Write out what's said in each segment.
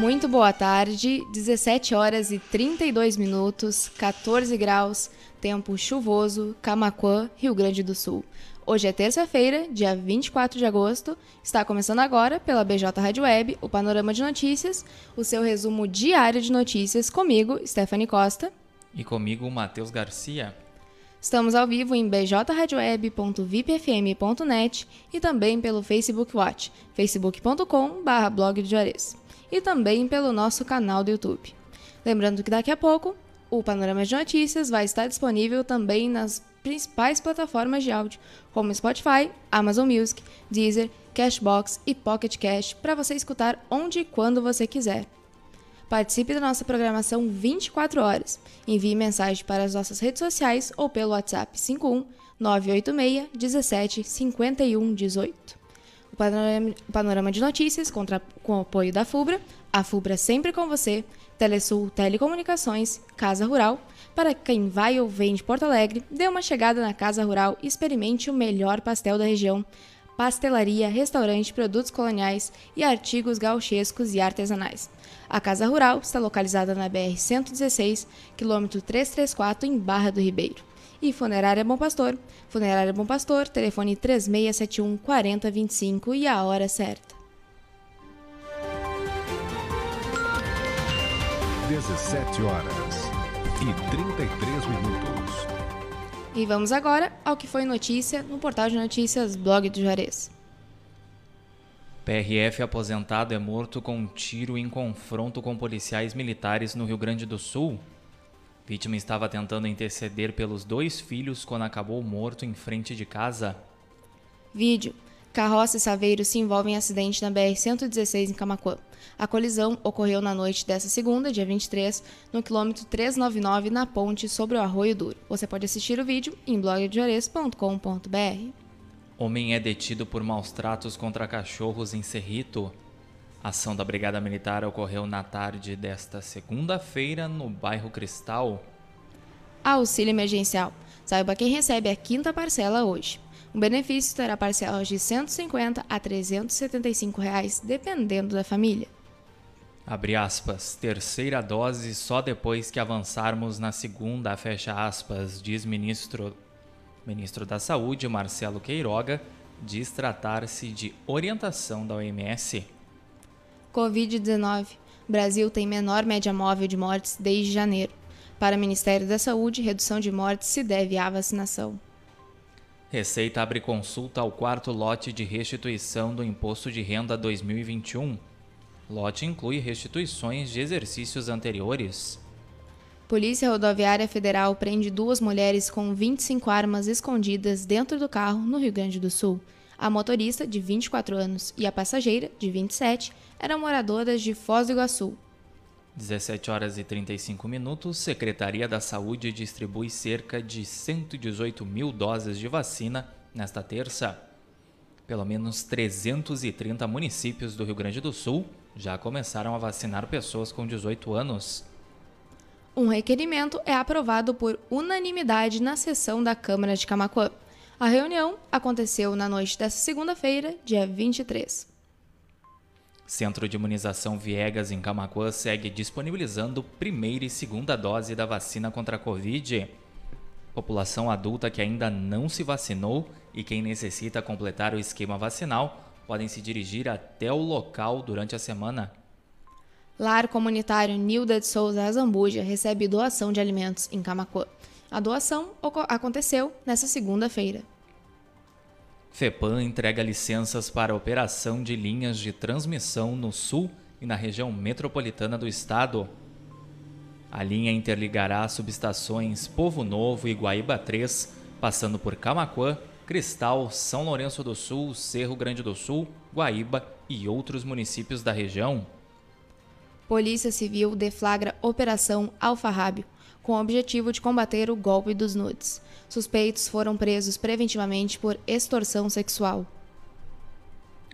Muito boa tarde, 17 horas e 32 minutos, 14 graus, tempo chuvoso, Camaquã, Rio Grande do Sul. Hoje é terça-feira, dia 24 de agosto. Está começando agora, pela BJ Rádio Web, o Panorama de Notícias, o seu resumo diário de notícias comigo, Stephanie Costa. E comigo, Matheus Garcia. Estamos ao vivo em bjradioweb.vipfm.net e também pelo Facebook Watch, facebook.com.br de Juarez e também pelo nosso canal do YouTube. Lembrando que daqui a pouco o Panorama de Notícias vai estar disponível também nas principais plataformas de áudio, como Spotify, Amazon Music, Deezer, Cashbox e Pocket Cash, para você escutar onde e quando você quiser. Participe da nossa programação 24 horas. Envie mensagem para as nossas redes sociais ou pelo WhatsApp 51 986 17 51 18 panorama, de notícias contra, com o apoio da FUBRA, a FUBRA sempre com você, Telesul Telecomunicações, Casa Rural. Para quem vai ou vem de Porto Alegre, dê uma chegada na Casa Rural e experimente o melhor pastel da região. Pastelaria, restaurante, produtos coloniais e artigos gauchescos e artesanais. A Casa Rural está localizada na BR-116, quilômetro 334, em Barra do Ribeiro. E Funerária Bom Pastor. Funerária Bom Pastor, telefone 3671 4025 e a hora certa. 17 horas e 33 minutos. E vamos agora ao que foi notícia no portal de notícias Blog do Juarez. PRF aposentado é morto com um tiro em confronto com policiais militares no Rio Grande do Sul. Vítima estava tentando interceder pelos dois filhos quando acabou morto em frente de casa. Vídeo. Carroça e Saveiro se envolvem em acidente na BR-116 em Camacuã. A colisão ocorreu na noite desta segunda, dia 23, no quilômetro 399, na ponte sobre o Arroio Duro. Você pode assistir o vídeo em blogdeores.com.br. Homem é detido por maus tratos contra cachorros em Cerrito. A ação da Brigada Militar ocorreu na tarde desta segunda-feira no bairro Cristal. Auxílio emergencial. Saiba quem recebe a quinta parcela hoje. O benefício terá parcelas de R$ 150 a 375 reais, dependendo da família. Abre aspas, terceira dose só depois que avançarmos na segunda, fecha aspas, diz ministro, ministro da Saúde Marcelo Queiroga, diz tratar-se de orientação da OMS. Covid-19. Brasil tem menor média móvel de mortes desde janeiro. Para o Ministério da Saúde, redução de mortes se deve à vacinação. Receita abre consulta ao quarto lote de restituição do Imposto de Renda 2021. Lote inclui restituições de exercícios anteriores. Polícia Rodoviária Federal prende duas mulheres com 25 armas escondidas dentro do carro no Rio Grande do Sul. A motorista, de 24 anos, e a passageira, de 27, eram moradoras de Foz do Iguaçu. 17 horas e 35 minutos, Secretaria da Saúde distribui cerca de 118 mil doses de vacina nesta terça. Pelo menos 330 municípios do Rio Grande do Sul já começaram a vacinar pessoas com 18 anos. Um requerimento é aprovado por unanimidade na sessão da Câmara de Camacuã. A reunião aconteceu na noite desta segunda-feira, dia 23. Centro de Imunização Viegas em Camacuã segue disponibilizando primeira e segunda dose da vacina contra a Covid. População adulta que ainda não se vacinou e quem necessita completar o esquema vacinal podem se dirigir até o local durante a semana. Lar Comunitário Nilda de Souza Azambuja recebe doação de alimentos em Camacuã. A doação aconteceu nesta segunda-feira. FEPAM entrega licenças para operação de linhas de transmissão no sul e na região metropolitana do estado. A linha interligará as subestações Povo Novo e Guaíba 3, passando por Camaquã, Cristal, São Lourenço do Sul, Cerro Grande do Sul, Guaíba e outros municípios da região. Polícia Civil deflagra Operação Alfarrábio, com o objetivo de combater o golpe dos nudes. Suspeitos foram presos preventivamente por extorsão sexual.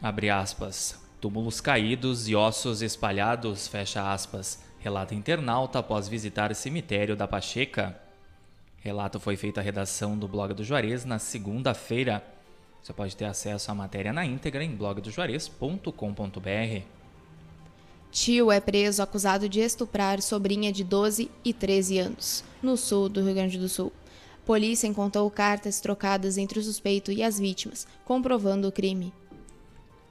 Abre aspas. Túmulos caídos e ossos espalhados, fecha aspas, relata internauta após visitar o cemitério da Pacheca. Relato foi feito à redação do blog do Juarez na segunda-feira. Você pode ter acesso à matéria na íntegra em blogdojuarez.com.br. Tio é preso acusado de estuprar sobrinha de 12 e 13 anos, no sul do Rio Grande do Sul. Polícia encontrou cartas trocadas entre o suspeito e as vítimas, comprovando o crime.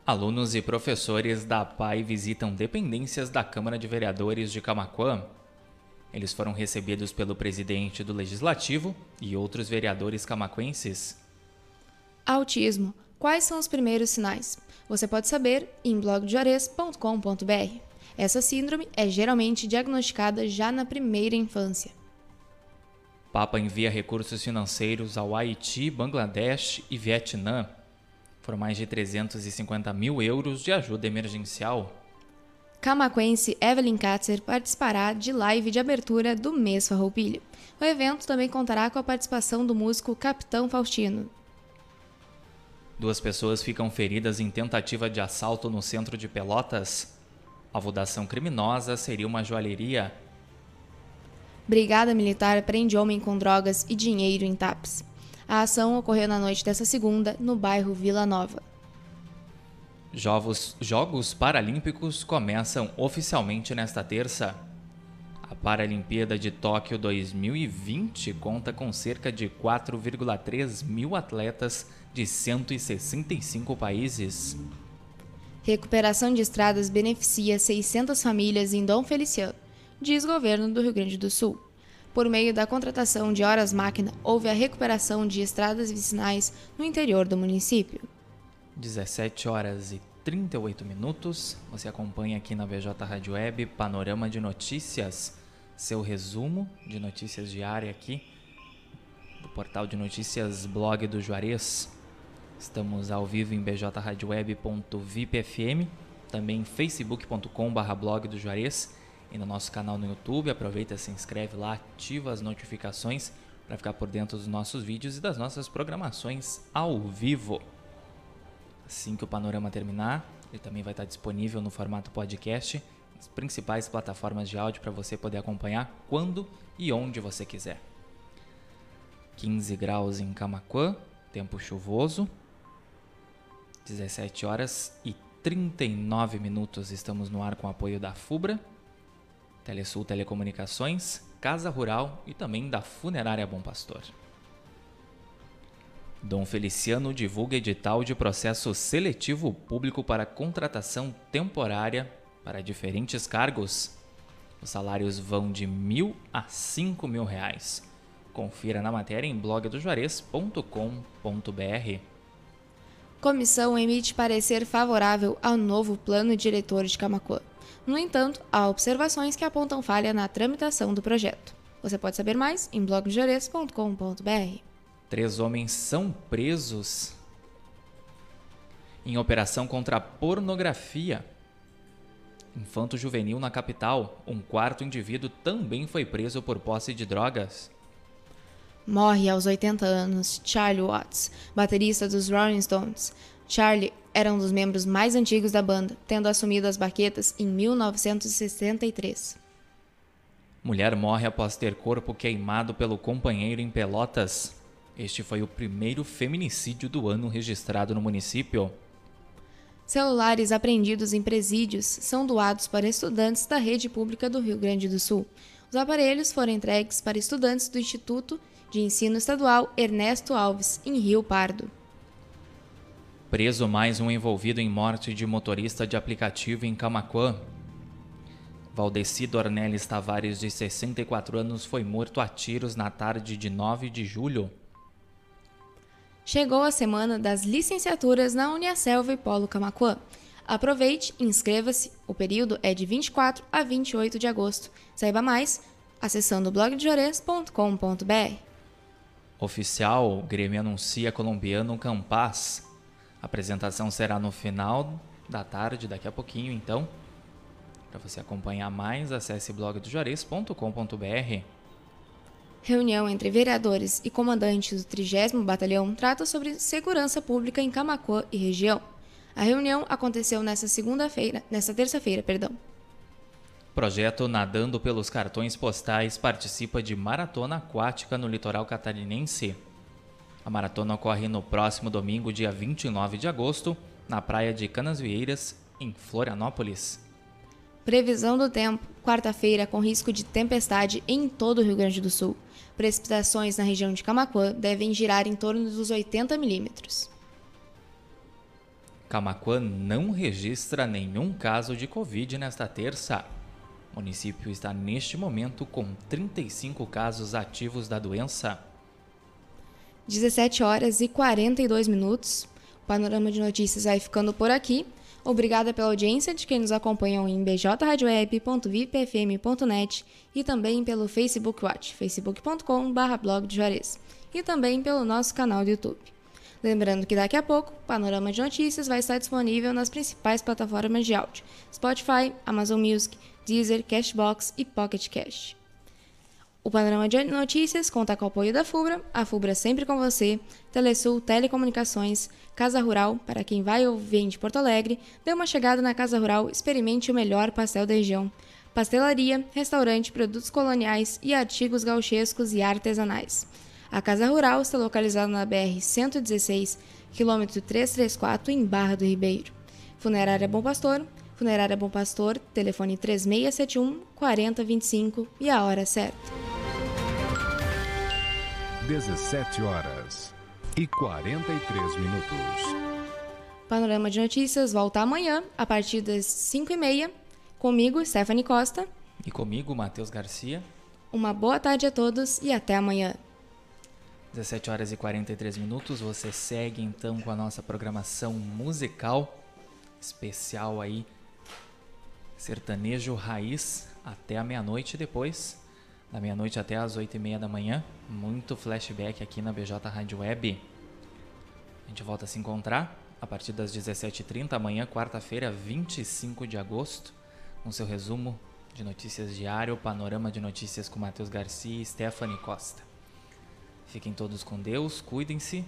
Alunos e professores da PAI visitam dependências da Câmara de Vereadores de Camaquã. Eles foram recebidos pelo presidente do Legislativo e outros vereadores camaquenses. Autismo. Quais são os primeiros sinais? Você pode saber em blogdeores.com.br. Essa síndrome é geralmente diagnosticada já na primeira infância. Papa envia recursos financeiros ao Haiti, Bangladesh e Vietnã. Foram mais de 350 mil euros de ajuda emergencial. Camaquense Evelyn Katzer participará de live de abertura do mês Farroupilha. O evento também contará com a participação do músico Capitão Faustino. Duas pessoas ficam feridas em tentativa de assalto no centro de Pelotas. Alvo da ação criminosa seria uma joalheria. Brigada Militar prende homem com drogas e dinheiro em TAPS. A ação ocorreu na noite dessa segunda, no bairro Vila Nova. Jogos, Jogos Paralímpicos começam oficialmente nesta terça. A Paralimpíada de Tóquio 2020 conta com cerca de 4,3 mil atletas de 165 países. Recuperação de estradas beneficia 600 famílias em Dom Feliciano, diz governo do Rio Grande do Sul. Por meio da contratação de horas-máquina, houve a recuperação de estradas vicinais no interior do município. 17 horas e 38 minutos. Você acompanha aqui na VJ Rádio Web Panorama de Notícias, seu resumo de notícias diária aqui do portal de notícias Blog do Juarez. Estamos ao vivo em bjradioweb.vipfm, também facebook.com/blog do Juarez e no nosso canal no YouTube. Aproveita, se inscreve lá, ativa as notificações para ficar por dentro dos nossos vídeos e das nossas programações ao vivo. Assim que o panorama terminar, ele também vai estar disponível no formato podcast, nas principais plataformas de áudio para você poder acompanhar quando e onde você quiser. 15 graus em Camaquã, tempo chuvoso, 17 horas e 39 minutos estamos no ar com apoio da FUBRA, Telesul Telecomunicações, Casa Rural e também da Funerária Bom Pastor. Dom Feliciano divulga edital de processo seletivo público para contratação temporária para diferentes cargos. Os salários vão de mil a cinco mil reais. Confira na matéria em blogdojuarez.com.br. Comissão emite parecer favorável ao novo plano diretor de Camacuã. No entanto, há observações que apontam falha na tramitação do projeto. Você pode saber mais em blogdejores.com.br. Três homens são presos em operação contra a pornografia. Infanto juvenil na capital. Um quarto indivíduo também foi preso por posse de drogas. Morre aos 80 anos Charlie Watts, baterista dos Rolling Stones. Charlie era um dos membros mais antigos da banda, tendo assumido as baquetas em 1963. Mulher morre após ter corpo queimado pelo companheiro em Pelotas. Este foi o primeiro feminicídio do ano registrado no município. Celulares apreendidos em presídios são doados para estudantes da rede pública do Rio Grande do Sul. Os aparelhos foram entregues para estudantes do Instituto de Ensino Estadual Ernesto Alves, em Rio Pardo. Preso mais um envolvido em morte de motorista de aplicativo em Camaquã. Valdeci Dornelles Tavares, de 64 anos, foi morto a tiros na tarde de 9 de julho. Chegou a semana das licenciaturas na Uniaselva e Polo Camaquã. Aproveite e inscreva-se. O período é de 24 a 28 de agosto. Saiba mais acessando blogdejores.com.br. Oficial, o Grêmio anuncia colombiano Campas. A apresentação será no final da tarde, daqui a pouquinho, então. Para você acompanhar mais, acesse blogdojores.com.br. Reunião entre vereadores e comandantes do 30 Batalhão trata sobre segurança pública em Camacuã e região. A reunião aconteceu nesta segunda-feira, nesta terça-feira, perdão. Projeto Nadando pelos Cartões Postais participa de maratona aquática no litoral catarinense. A maratona ocorre no próximo domingo, dia 29 de agosto, na praia de Canasvieiras, em Florianópolis. Previsão do tempo: quarta-feira com risco de tempestade em todo o Rio Grande do Sul. Precipitações na região de Camaquã devem girar em torno dos 80 milímetros. Camaquã não registra nenhum caso de Covid nesta terça. Município está neste momento com 35 casos ativos da doença. 17 horas e 42 minutos. O panorama de notícias vai ficando por aqui. Obrigada pela audiência de quem nos acompanhou em bjradioweb.vipfm.net e também pelo Facebook Watch, facebook.com.br e também pelo nosso canal do YouTube. Lembrando que daqui a pouco, o Panorama de Notícias vai estar disponível nas principais plataformas de áudio: Spotify, Amazon Music, Deezer, Cashbox e Pocket Cash. O Panorama de Notícias conta com o apoio da FUBRA, a FUBRA sempre com você, Telesul Telecomunicações, Casa Rural, para quem vai ou vem de Porto Alegre, dê uma chegada na Casa Rural, experimente o melhor pastel da região. Pastelaria, restaurante, produtos coloniais e artigos gauchescos e artesanais. A Casa Rural está localizada na BR-116, quilômetro 334, em Barra do Ribeiro. Funerária Bom Pastor, Funerária Bom Pastor, telefone 3671 4025 e a hora certa. 17 horas e 43 minutos. Panorama de Notícias volta amanhã, a partir das 5h30, comigo, Stephanie Costa. E comigo, Matheus Garcia. Uma boa tarde a todos e até amanhã. 17 horas e 43 minutos. Você segue então com a nossa programação musical especial aí, sertanejo raiz até a meia-noite depois, da meia-noite até as 8 e meia da manhã. Muito flashback aqui na BJ Rádio Web. A gente volta a se encontrar a partir das 17h30, amanhã, quarta-feira, 25 de agosto, com seu resumo de notícias diário, panorama de notícias com Matheus Garcia e Stephanie Costa. Fiquem todos com Deus, cuidem-se